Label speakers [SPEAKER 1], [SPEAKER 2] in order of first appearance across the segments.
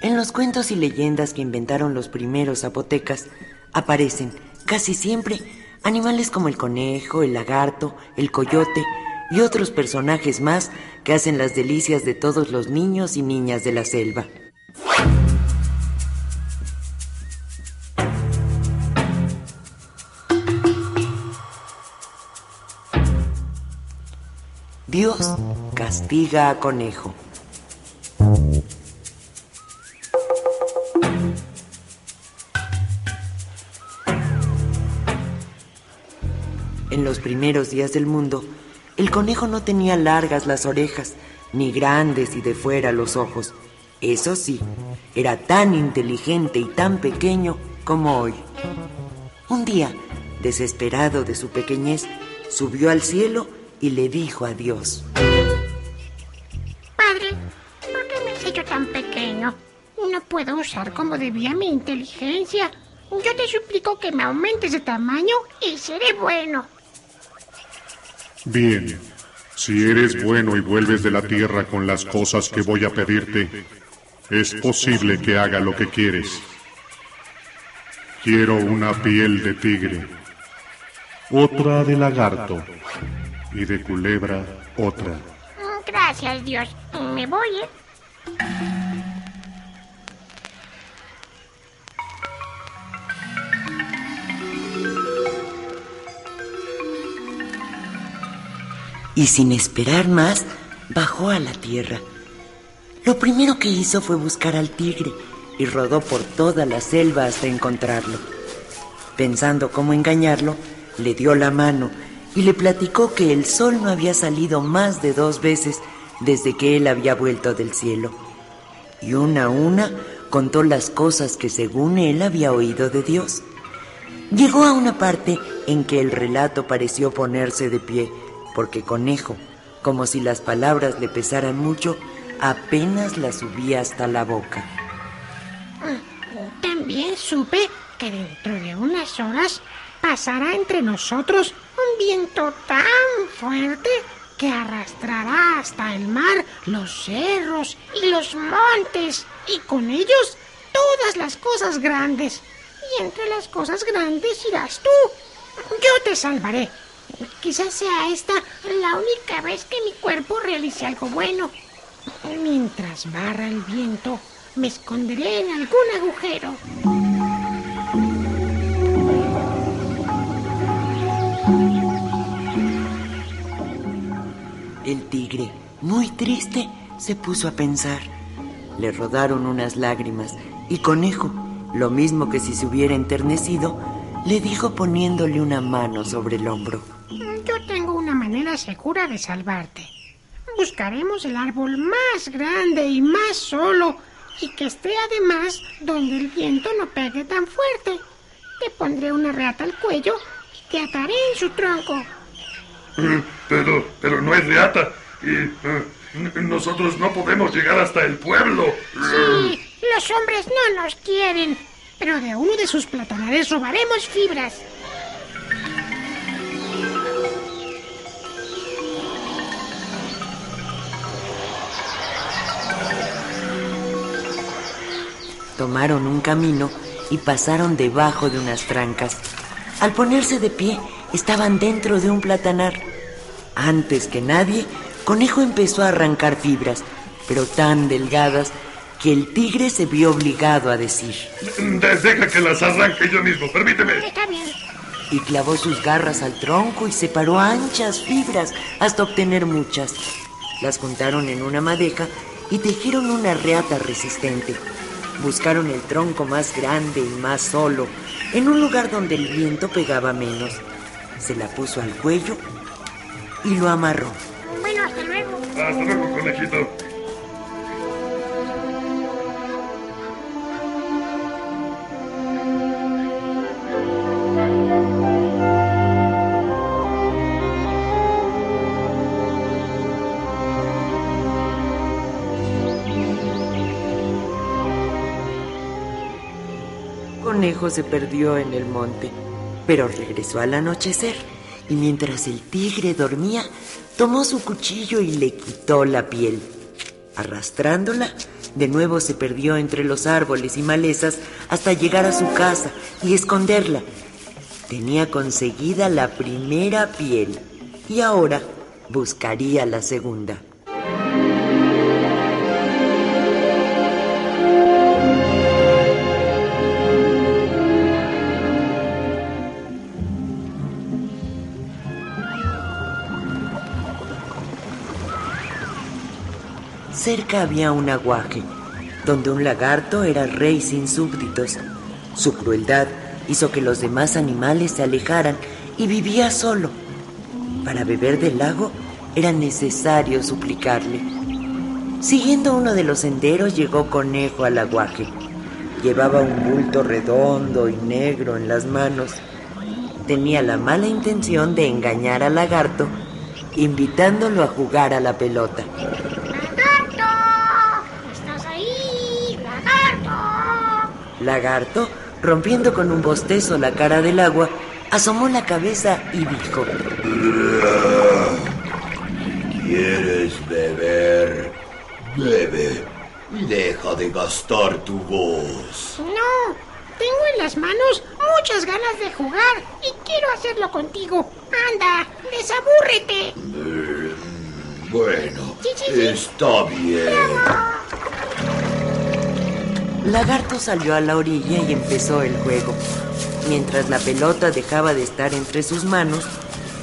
[SPEAKER 1] En los cuentos y leyendas que inventaron los primeros zapotecas aparecen, casi siempre, animales como el conejo, el lagarto, el coyote y otros personajes más que hacen las delicias de todos los niños y niñas de la selva. Dios castiga a conejo. En los primeros días del mundo, el conejo no tenía largas las orejas, ni grandes y de fuera los ojos. Eso sí, era tan inteligente y tan pequeño como hoy. Un día, desesperado de su pequeñez, subió al cielo y le dijo a Dios.
[SPEAKER 2] Padre, ¿por qué me has hecho tan pequeño? No puedo usar como debía mi inteligencia. Yo te suplico que me aumentes de tamaño y seré bueno.
[SPEAKER 3] Bien, si eres bueno y vuelves de la tierra con las cosas que voy a pedirte, es posible que haga lo que quieres. Quiero una piel de tigre, otra de lagarto y de culebra otra.
[SPEAKER 2] Gracias, Dios. Me voy, ¿eh?
[SPEAKER 1] y sin esperar más, bajó a la tierra. Lo primero que hizo fue buscar al tigre y rodó por toda la selva hasta encontrarlo. Pensando cómo engañarlo, le dio la mano y le platicó que el sol no había salido más de dos veces desde que él había vuelto del cielo. Y una a una contó las cosas que según él había oído de Dios. Llegó a una parte en que el relato pareció ponerse de pie porque Conejo, como si las palabras le pesaran mucho, apenas las subía hasta la boca.
[SPEAKER 2] También supe que dentro de unas horas pasará entre nosotros un viento tan fuerte que arrastrará hasta el mar los cerros y los montes y con ellos todas las cosas grandes. Y entre las cosas grandes irás tú. Yo te salvaré Quizás sea esta la única vez que mi cuerpo realice algo bueno. Mientras barra el viento, me esconderé en algún agujero.
[SPEAKER 1] El tigre, muy triste, se puso a pensar. Le rodaron unas lágrimas y Conejo, lo mismo que si se hubiera enternecido, le dijo poniéndole una mano sobre el hombro.
[SPEAKER 2] Yo tengo una manera segura de salvarte. Buscaremos el árbol más grande y más solo y que esté además donde el viento no pegue tan fuerte. Te pondré una reata al cuello y te ataré en su tronco.
[SPEAKER 4] Mm, pero, pero no hay reata y eh, nosotros no podemos llegar hasta el pueblo.
[SPEAKER 2] Sí, los hombres no nos quieren, pero de uno de sus platanares robaremos fibras.
[SPEAKER 1] Tomaron un camino y pasaron debajo de unas trancas. Al ponerse de pie, estaban dentro de un platanar. Antes que nadie, Conejo empezó a arrancar fibras, pero tan delgadas que el tigre se vio obligado a decir.
[SPEAKER 4] Deja que las arranque yo mismo, permíteme.
[SPEAKER 2] Está bien.
[SPEAKER 1] y clavó sus garras al tronco y separó anchas fibras hasta obtener muchas. Las juntaron en una madeja y tejieron una reata resistente. Buscaron el tronco más grande y más solo, en un lugar donde el viento pegaba menos. Se la puso al cuello y lo amarró.
[SPEAKER 2] Bueno, hasta luego.
[SPEAKER 4] Hasta luego, conejito.
[SPEAKER 1] Se perdió en el monte, pero regresó al anochecer y mientras el tigre dormía, tomó su cuchillo y le quitó la piel. Arrastrándola, de nuevo se perdió entre los árboles y malezas hasta llegar a su casa y esconderla. Tenía conseguida la primera piel y ahora buscaría la segunda. Cerca había un aguaje, donde un lagarto era rey sin súbditos. Su crueldad hizo que los demás animales se alejaran y vivía solo. Para beber del lago era necesario suplicarle. Siguiendo uno de los senderos llegó Conejo al aguaje. Llevaba un bulto redondo y negro en las manos. Tenía la mala intención de engañar al lagarto, invitándolo a jugar a la pelota.
[SPEAKER 2] ¿Estás ahí? ¡Lagarto!
[SPEAKER 1] Rompiendo con un bostezo la cara del agua, asomó la cabeza y dijo,
[SPEAKER 5] ¿Quieres beber? Bebe y deja de gastar tu voz.
[SPEAKER 2] No, tengo en las manos muchas ganas de jugar y quiero hacerlo contigo. Anda, desabúrrete.
[SPEAKER 5] Mm, Bueno,
[SPEAKER 2] Sí, sí, sí.
[SPEAKER 5] está bien.
[SPEAKER 1] Lagarto salió a la orilla y empezó el juego. Mientras la pelota dejaba de estar entre sus manos,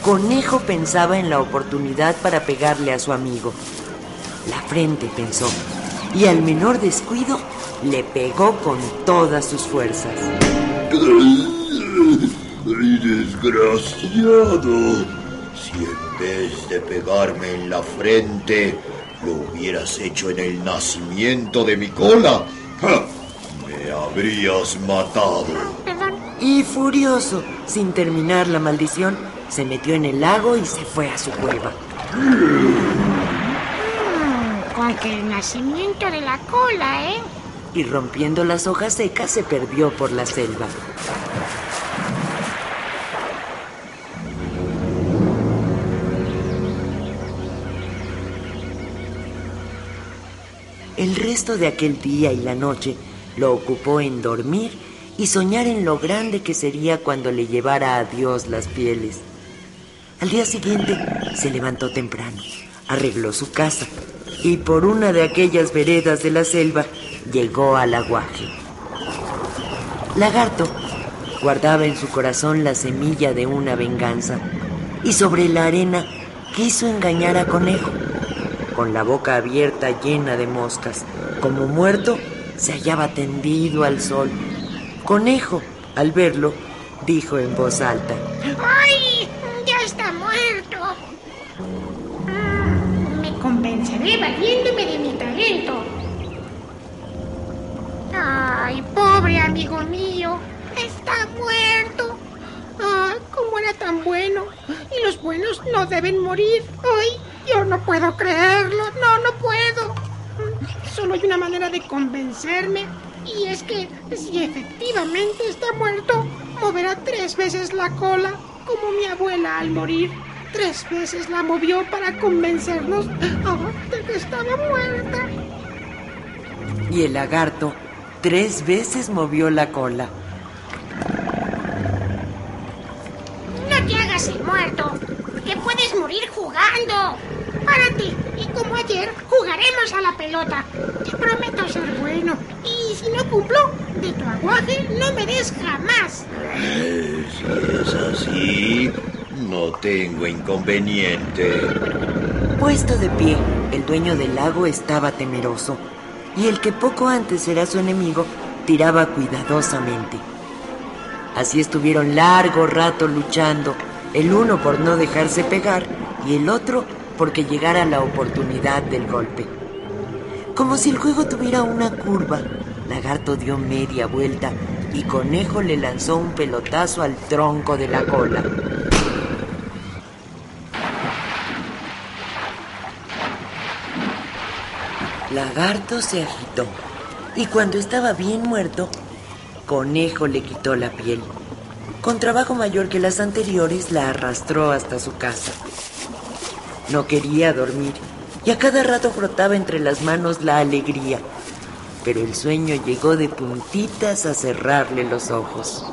[SPEAKER 1] Conejo pensaba en la oportunidad para pegarle a su amigo. La frente pensó, y al menor descuido le pegó con todas sus fuerzas.
[SPEAKER 5] ¡Ay, desgraciado! Si en vez de pegarme en la frente, lo hubieras hecho en el nacimiento de mi cola. Habrías matado.
[SPEAKER 2] Perdón.
[SPEAKER 1] Y furioso, sin terminar la maldición, se metió en el lago y se fue a su cueva.
[SPEAKER 2] Mm, con que el nacimiento de la cola, ¿eh?
[SPEAKER 1] Y rompiendo las hojas secas se perdió por la selva. El resto de aquel día y la noche lo ocupó en dormir y soñar en lo grande que sería cuando le llevara a Dios las pieles. Al día siguiente se levantó temprano, arregló su casa y por una de aquellas veredas de la selva llegó al aguaje. Lagarto guardaba en su corazón la semilla de una venganza y sobre la arena quiso engañar a Conejo. Con la boca abierta llena de moscas, como muerto, se hallaba tendido al sol. Conejo, al verlo, dijo en voz alta.
[SPEAKER 2] ¡Ay! Ya está muerto. Mm, me convenceré valiéndome de mi talento. Ay, pobre amigo mío. Está muerto. Ah, cómo era tan bueno. Y los buenos no deben morir. Ay, yo no puedo creerlo. No, no puedo. Solo hay una manera de convencerme. Y es que si efectivamente está muerto, moverá tres veces la cola, como mi abuela al morir. Tres veces la movió para convencernos ah, de que estaba muerta.
[SPEAKER 1] Y el lagarto tres veces movió la cola.
[SPEAKER 2] No te hagas el muerto, que puedes morir jugando. párate. Y como ayer, jugaremos a la pelota. Te prometo ser bueno. Y si no cumplo, de tu aguaje no me des jamás.
[SPEAKER 5] Si es así, no tengo inconveniente.
[SPEAKER 1] Puesto de pie, el dueño del lago estaba temeroso, y el que poco antes era su enemigo tiraba cuidadosamente. Así estuvieron largo rato luchando, el uno por no dejarse pegar y el otro porque llegara la oportunidad del golpe. Como si el juego tuviera una curva, Lagarto dio media vuelta y Conejo le lanzó un pelotazo al tronco de la cola. Lagarto se agitó y cuando estaba bien muerto, Conejo le quitó la piel. Con trabajo mayor que las anteriores, la arrastró hasta su casa. No quería dormir y a cada rato frotaba entre las manos la alegría, pero el sueño llegó de puntitas a cerrarle los ojos.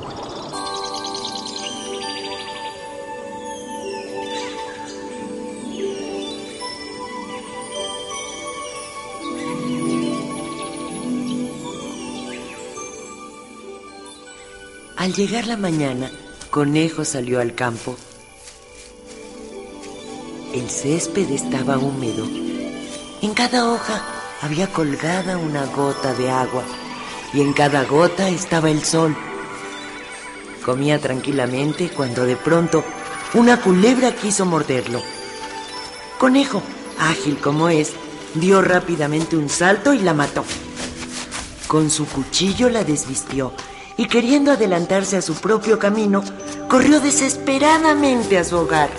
[SPEAKER 1] Al llegar la mañana, Conejo salió al campo. El césped estaba húmedo. En cada hoja había colgada una gota de agua y en cada gota estaba el sol. Comía tranquilamente cuando de pronto una culebra quiso morderlo. Conejo, ágil como es, dio rápidamente un salto y la mató. Con su cuchillo la desvistió y queriendo adelantarse a su propio camino, corrió desesperadamente a su hogar.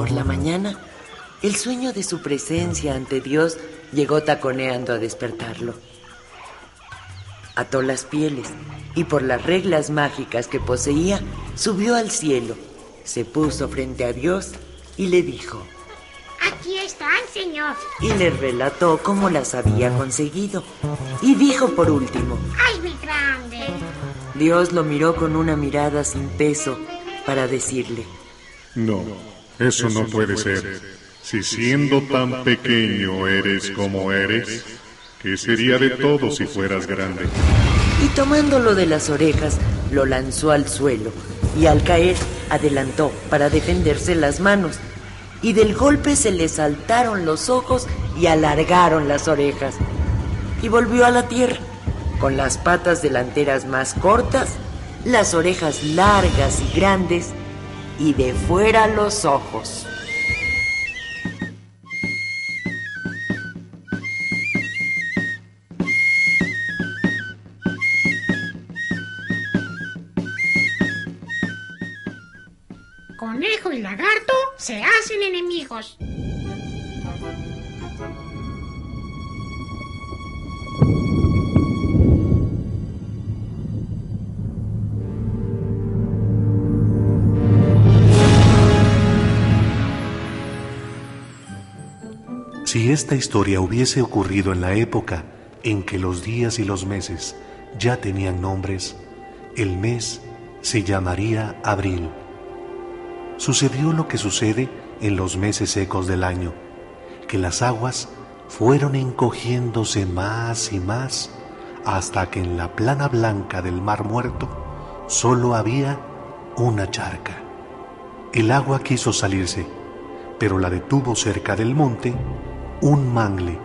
[SPEAKER 1] Por la mañana, el sueño de su presencia ante Dios llegó taconeando a despertarlo. Ató las pieles y por las reglas mágicas que poseía, subió al cielo, se puso frente a Dios y le dijo,
[SPEAKER 2] Aquí están, señor.
[SPEAKER 1] y le relató cómo las había conseguido. Y dijo por último,
[SPEAKER 2] ¡Ay, mi grande!
[SPEAKER 1] Dios lo miró con una mirada sin peso para decirle,
[SPEAKER 3] No, eso no puede ser. Si siendo tan pequeño eres como eres, ¿qué sería de todo si fueras grande?
[SPEAKER 1] y tomándolo de las orejas, lo lanzó al suelo y al caer adelantó para defenderse las manos. Y del golpe se le saltaron los ojos y alargaron las orejas. Y volvió a la tierra, con las patas delanteras más cortas, las orejas largas y grandes y de fuera los ojos.
[SPEAKER 2] Conejo y lagarto se hacen enemigos.
[SPEAKER 6] Esta historia hubiese ocurrido en la época en que los días y los meses ya tenían nombres, el mes se llamaría abril. Sucedió lo que sucede en los meses secos del año, que las aguas fueron encogiéndose más y más hasta que en la plana blanca del mar muerto solo había una charca. El agua quiso salirse, pero la detuvo cerca del monte un mangle.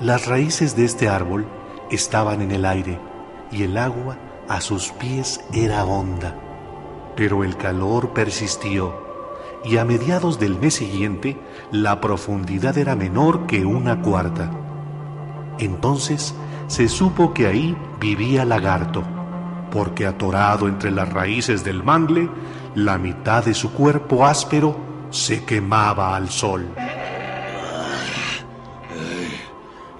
[SPEAKER 6] Las raíces de este árbol estaban en el aire y el agua a sus pies era honda. Pero el calor persistió y a mediados del mes siguiente la profundidad era menor que una cuarta. Entonces se supo que ahí vivía lagarto, porque atorado entre las raíces del mangle, la mitad de su cuerpo áspero se quemaba al sol.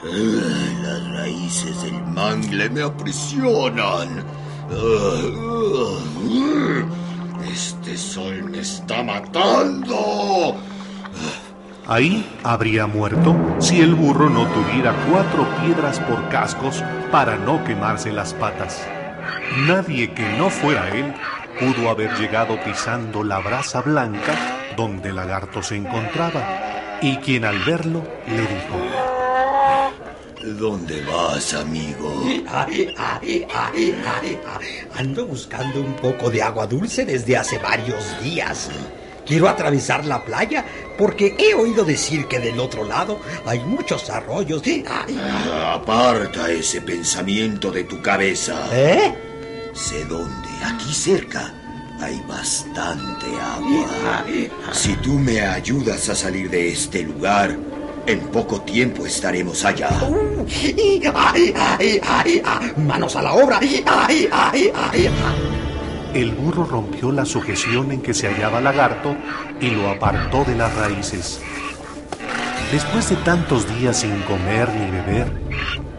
[SPEAKER 5] Las raíces del mangle me aprisionan. Este sol me está matando.
[SPEAKER 6] Ahí habría muerto si el burro no tuviera cuatro piedras por cascos para no quemarse las patas. Nadie que no fuera él pudo haber llegado pisando la brasa blanca donde el lagarto se encontraba, y quien al verlo le dijo,
[SPEAKER 5] ¿Dónde vas, amigo?
[SPEAKER 7] Ando buscando un poco de agua dulce desde hace varios días. Quiero atravesar la playa porque he oído decir que del otro lado hay muchos arroyos.
[SPEAKER 5] Aparta ese pensamiento de tu cabeza.
[SPEAKER 7] ¿Eh?
[SPEAKER 5] Sé dónde, aquí cerca, hay bastante agua. Si tú me ayudas a salir de este lugar, en poco tiempo estaremos allá.
[SPEAKER 7] ¡Manos a la obra!
[SPEAKER 6] El burro rompió la sujeción en que se hallaba Lagarto y lo apartó de las raíces. Después de tantos días sin comer ni beber,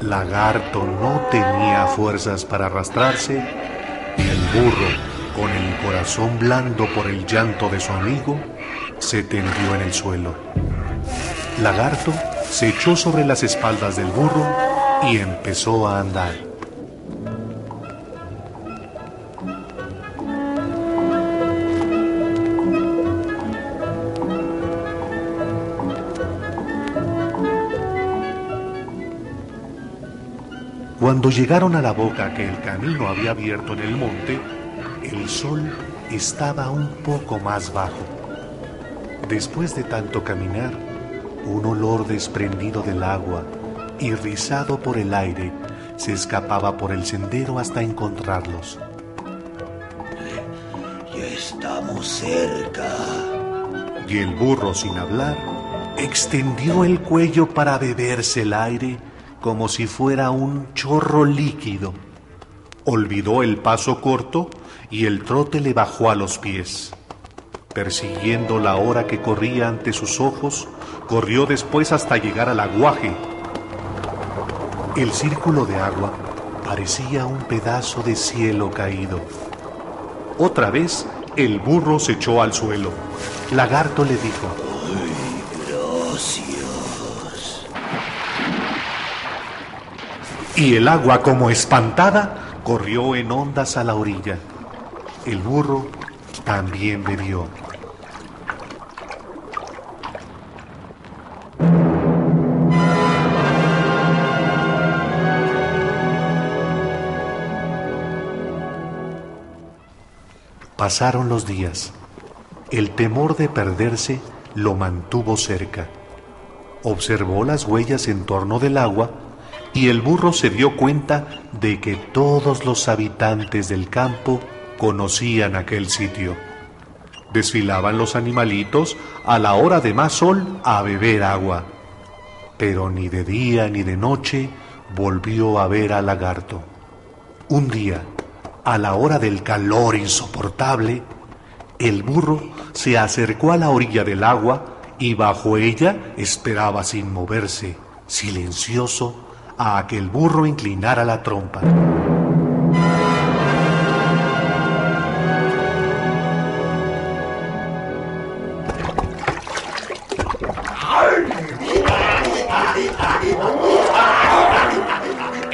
[SPEAKER 6] Lagarto no tenía fuerzas para arrastrarse y el burro, con el corazón blando por el llanto de su amigo, se tendió en el suelo. Lagarto se echó sobre las espaldas del burro y empezó a andar. Cuando llegaron a la boca que el camino había abierto en el monte, el sol estaba un poco más bajo. Después de tanto caminar, un olor desprendido del agua y rizado por el aire se escapaba por el sendero hasta encontrarlos.
[SPEAKER 5] Ya estamos cerca.
[SPEAKER 6] Y el burro, sin hablar, extendió el cuello para beberse el aire como si fuera un chorro líquido. Olvidó el paso corto y el trote le bajó a los pies. Persiguiendo la hora que corría ante sus ojos, corrió después hasta llegar al aguaje. El círculo de agua parecía un pedazo de cielo caído. Otra vez el burro se echó al suelo. Lagarto le dijo, y el agua, como espantada, corrió en ondas a la orilla. El burro también bebió. Pasaron los días. El temor de perderse lo mantuvo cerca. Observó las huellas en torno del agua y el burro se dio cuenta de que todos los habitantes del campo conocían aquel sitio. Desfilaban los animalitos a la hora de más sol a beber agua, pero ni de día ni de noche volvió a ver al lagarto. Un día, a la hora del calor insoportable, el burro se acercó a la orilla del agua y bajo ella esperaba sin moverse, silencioso, a que el burro inclinara la trompa.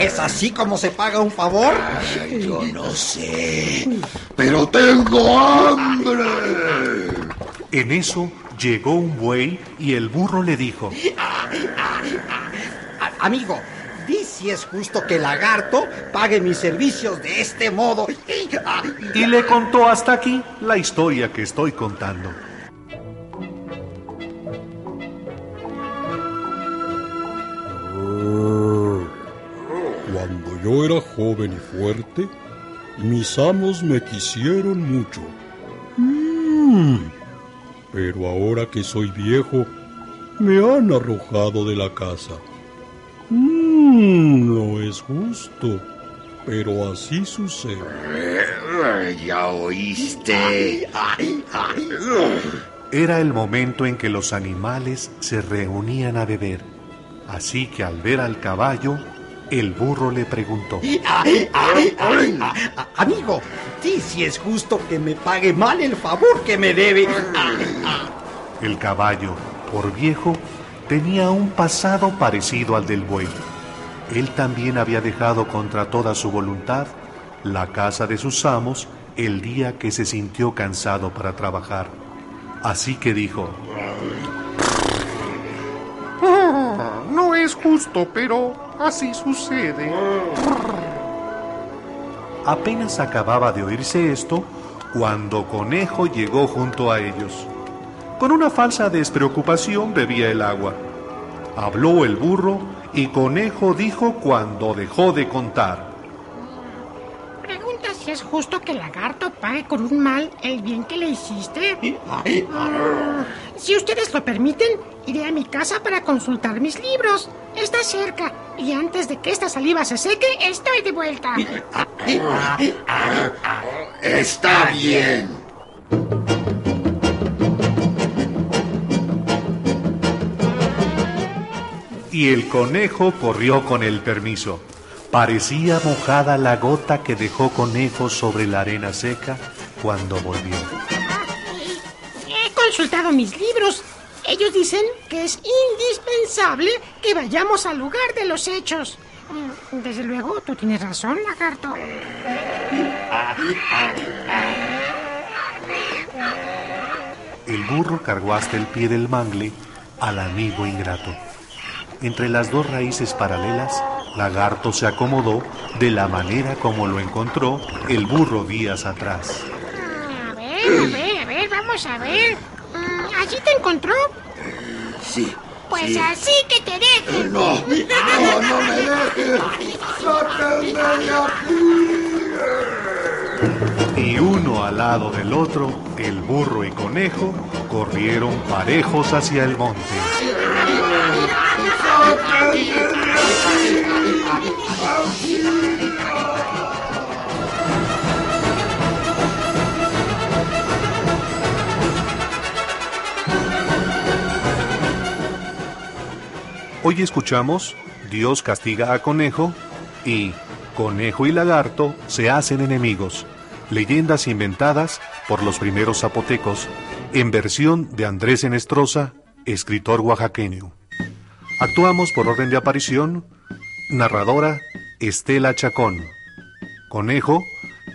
[SPEAKER 7] ¿Es así como se paga un favor?
[SPEAKER 5] Ay, yo no sé, pero tengo hambre.
[SPEAKER 6] En eso llegó un buey y el burro le dijo,
[SPEAKER 7] Amigo, di si es justo que el lagarto pague mis servicios de este modo.
[SPEAKER 6] y le contó hasta aquí la historia que estoy contando.
[SPEAKER 8] Yo era joven y fuerte, mis amos me quisieron mucho. Mm. Pero ahora que soy viejo, me han arrojado de la casa. Mm, no es justo, pero así sucede.
[SPEAKER 5] Ya oíste.
[SPEAKER 6] Era el momento en que los animales se reunían a beber. Así que al ver al caballo, el burro le preguntó,
[SPEAKER 7] Amigo, di si es justo que me pague mal el favor que me debe.
[SPEAKER 6] El caballo, por viejo, tenía un pasado parecido al del buey. Él también había dejado contra toda su voluntad la casa de sus amos el día que se sintió cansado para trabajar. Así que dijo,
[SPEAKER 9] no es justo, pero así sucede.
[SPEAKER 6] Apenas acababa de oírse esto cuando Conejo llegó junto a ellos. Con una falsa despreocupación bebía el agua. Habló el burro y Conejo dijo cuando dejó de contar.
[SPEAKER 2] Pregunta si es justo que el lagarto pague con un mal el bien que le hiciste. Ah, si ustedes lo permiten, iré a mi casa para consultar mis libros. Está cerca y antes de que esta saliva se seque, estoy de vuelta.
[SPEAKER 5] Está bien.
[SPEAKER 6] Y el conejo corrió con el permiso. Parecía mojada la gota que dejó conejo sobre la arena seca cuando volvió.
[SPEAKER 2] He consultado mis libros. Ellos dicen que es indispensable que vayamos al lugar de los hechos. Mm, Desde luego, tú tienes razón, lagarto.
[SPEAKER 6] El burro cargó hasta el pie del mangle al amigo ingrato. Entre las dos raíces paralelas, Lagarto se acomodó de la manera como lo encontró el burro días atrás.
[SPEAKER 2] A ver, a ver, a ver, vamos a ver. ¿Allí te encontró?
[SPEAKER 5] Sí.
[SPEAKER 2] Pues
[SPEAKER 5] sí.
[SPEAKER 2] así que te dejen.
[SPEAKER 5] No, no, no me dejes. Sáquenme de aquí.
[SPEAKER 6] Y uno al lado del otro, el burro y conejo corrieron parejos hacia el monte. Hoy escuchamos Dios castiga a Conejo y Conejo y Lagarto se hacen enemigos. Leyendas inventadas por los primeros zapotecos en versión de Andrés Enestrosa, escritor oaxaqueño. Actuamos por orden de aparición. Narradora Estela Chacón. Conejo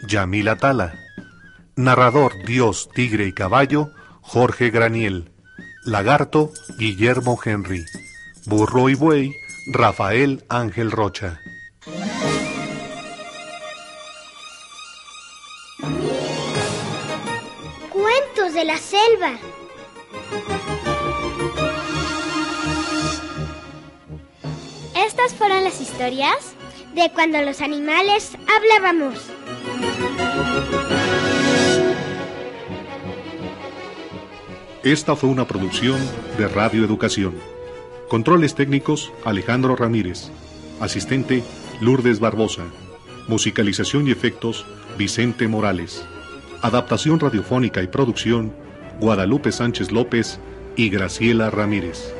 [SPEAKER 6] Yamila Tala. Narrador Dios, Tigre y Caballo Jorge Graniel. Lagarto Guillermo Henry. Burro y Buey Rafael Ángel Rocha.
[SPEAKER 10] Cuentos de la selva.
[SPEAKER 11] ¿Estas fueron las historias?
[SPEAKER 10] De cuando los animales hablábamos.
[SPEAKER 3] Esta fue una producción de Radio Educación. Controles técnicos Alejandro Ramírez. Asistente Lourdes Barbosa. Musicalización y efectos Vicente Morales. Adaptación radiofónica y producción Guadalupe Sánchez López y Graciela Ramírez.